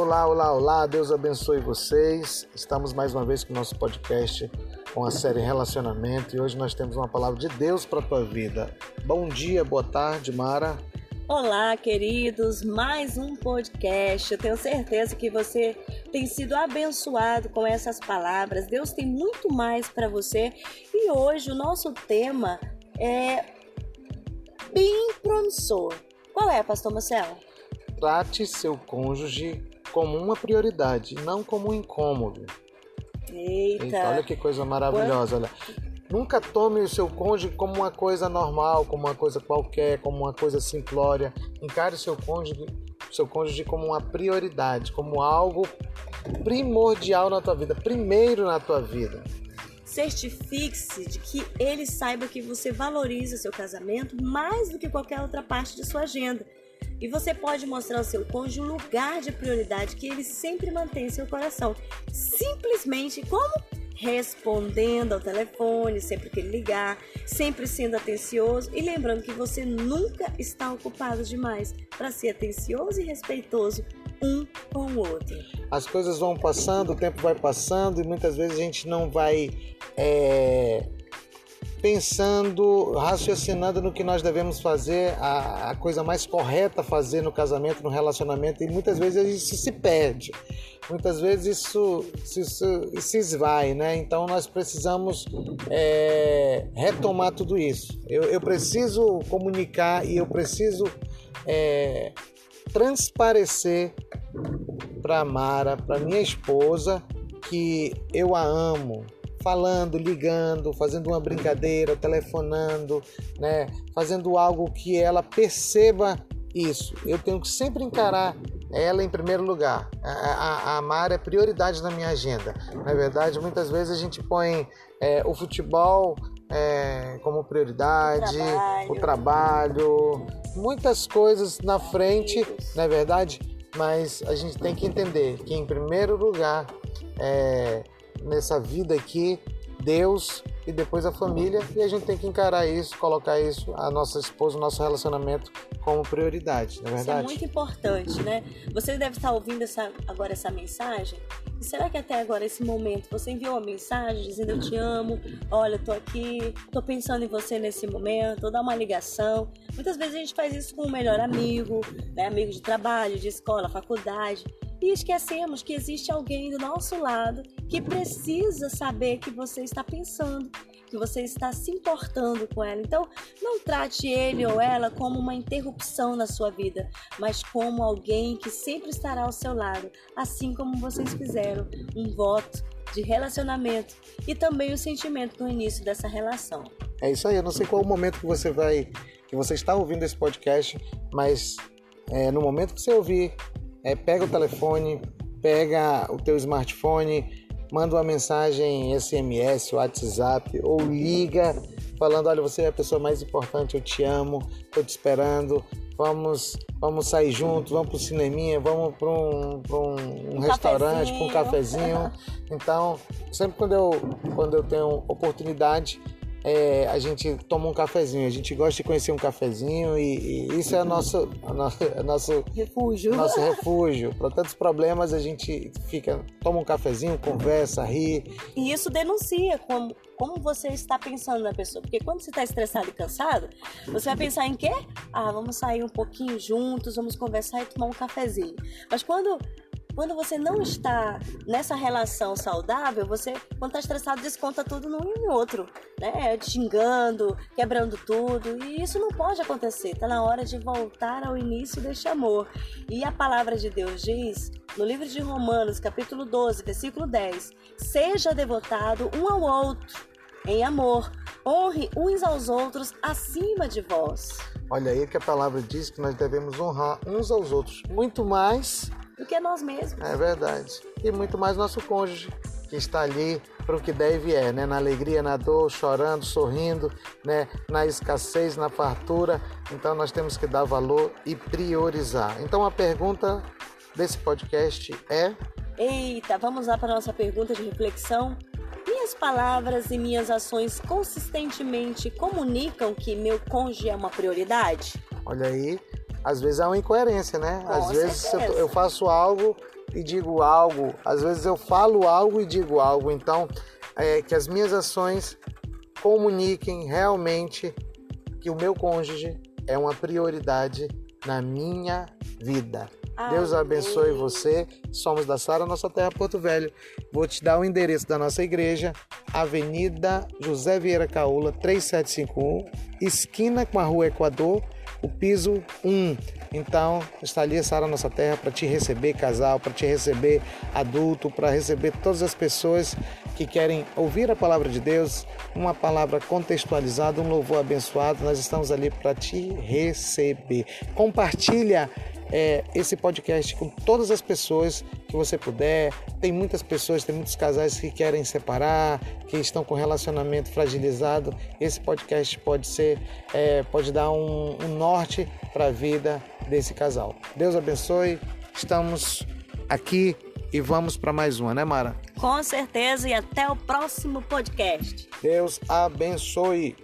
Olá, olá, olá, Deus abençoe vocês. Estamos mais uma vez com o nosso podcast com a série Relacionamento e hoje nós temos uma palavra de Deus para a tua vida. Bom dia, boa tarde, Mara. Olá, queridos, mais um podcast. Eu tenho certeza que você tem sido abençoado com essas palavras. Deus tem muito mais para você e hoje o nosso tema é bem promissor. Qual é, Pastor Marcelo? Trate seu cônjuge como uma prioridade, não como um incômodo. Eita. Eita olha que coisa maravilhosa. Olha. Nunca tome o seu cônjuge como uma coisa normal, como uma coisa qualquer, como uma coisa simplória. Encare o seu cônjuge, seu cônjuge como uma prioridade, como algo primordial na tua vida, primeiro na tua vida. Certifique-se de que ele saiba que você valoriza seu casamento mais do que qualquer outra parte de sua agenda. E você pode mostrar ao seu cônjuge o lugar de prioridade que ele sempre mantém em seu coração. Simplesmente como respondendo ao telefone sempre que ele ligar, sempre sendo atencioso e lembrando que você nunca está ocupado demais para ser atencioso e respeitoso um com o outro. As coisas vão passando, o tempo vai passando e muitas vezes a gente não vai é, pensando, raciocinando no que nós devemos fazer, a, a, coisa mais correta a fazer no casamento, no relacionamento, e muitas vezes isso se perde. Muitas vezes isso, isso, se esvai, né? Então nós precisamos é, retomar tudo isso. Eu, eu, preciso comunicar e eu preciso é, transparecer para Mara, para minha esposa, que eu a amo, falando, ligando, fazendo uma brincadeira, telefonando, né, fazendo algo que ela perceba isso. Eu tenho que sempre encarar ela em primeiro lugar. A, a, a Mara é prioridade na minha agenda. Na verdade, muitas vezes a gente põe é, o futebol é, como prioridade, o trabalho. o trabalho, muitas coisas na frente, na é verdade, mas a gente tem que entender que em primeiro lugar é, nessa vida aqui, Deus e depois a família, e a gente tem que encarar isso, colocar isso, a nossa esposa, o nosso relacionamento como prioridade, não é verdade? Isso é muito importante, né? Você deve estar ouvindo essa, agora essa mensagem, e será que até agora, esse momento, você enviou uma mensagem dizendo eu te amo, olha, tô aqui, tô pensando em você nesse momento, ou dá uma ligação. Muitas vezes a gente faz isso com o melhor amigo, né? amigo de trabalho, de escola, faculdade, e esquecemos que existe alguém do nosso lado que precisa saber que você está pensando, que você está se importando com ela. Então, não trate ele ou ela como uma interrupção na sua vida, mas como alguém que sempre estará ao seu lado, assim como vocês fizeram um voto de relacionamento e também o sentimento no início dessa relação. É isso aí, eu não sei qual o momento que você vai, que você está ouvindo esse podcast, mas é, no momento que você ouvir é, pega o telefone, pega o teu smartphone, manda uma mensagem SMS, WhatsApp ou liga falando, olha, você é a pessoa mais importante, eu te amo, estou te esperando, vamos, vamos sair juntos, vamos para o cineminha, vamos para um, um, um, restaurante, para um cafezinho. Então, sempre quando eu, quando eu tenho oportunidade, é, a gente toma um cafezinho, a gente gosta de conhecer um cafezinho e, e isso é nosso, nosso, nosso refúgio. Nosso refúgio. Para tantos problemas a gente fica, toma um cafezinho, conversa, ri. E isso denuncia como, como você está pensando na pessoa. Porque quando você está estressado e cansado, você vai pensar em quê? Ah, vamos sair um pouquinho juntos, vamos conversar e tomar um cafezinho. Mas quando quando você não está nessa relação saudável, você, quando está estressado, desconta tudo num e no outro, né? Xingando, quebrando tudo. E isso não pode acontecer. Está na hora de voltar ao início deste amor. E a palavra de Deus diz, no livro de Romanos, capítulo 12, versículo 10: Seja devotado um ao outro em amor. Honre uns aos outros acima de vós. Olha aí que a palavra diz que nós devemos honrar uns aos outros muito mais do que nós mesmos. É verdade. E muito mais nosso cônjuge, que está ali para o que deve é, né? Na alegria, na dor, chorando, sorrindo, né? Na escassez, na fartura. Então nós temos que dar valor e priorizar. Então a pergunta desse podcast é: Eita, vamos lá para a nossa pergunta de reflexão. Minhas palavras e minhas ações consistentemente comunicam que meu cônjuge é uma prioridade? Olha aí, às vezes é uma incoerência, né? Com às vezes eu, eu, faço algo e digo algo, às vezes eu falo algo e digo algo. Então, é, que as minhas ações comuniquem realmente que o meu cônjuge é uma prioridade na minha vida. Amém. Deus abençoe você. Somos da Sara, nossa terra, Porto Velho. Vou te dar o endereço da nossa igreja, Avenida José Vieira Caula, 3751, esquina com a Rua Equador, o piso 1. Então, está ali a Sara Nossa Terra para te receber casal, para te receber adulto, para receber todas as pessoas que querem ouvir a palavra de Deus, uma palavra contextualizada, um louvor abençoado. Nós estamos ali para te receber. Compartilha é, esse podcast com todas as pessoas que você puder. Tem muitas pessoas, tem muitos casais que querem separar, que estão com relacionamento fragilizado. Esse podcast pode ser, é, pode dar um, um norte para a vida desse casal. Deus abençoe. Estamos aqui e vamos para mais uma, né, Mara? Com certeza e até o próximo podcast. Deus abençoe.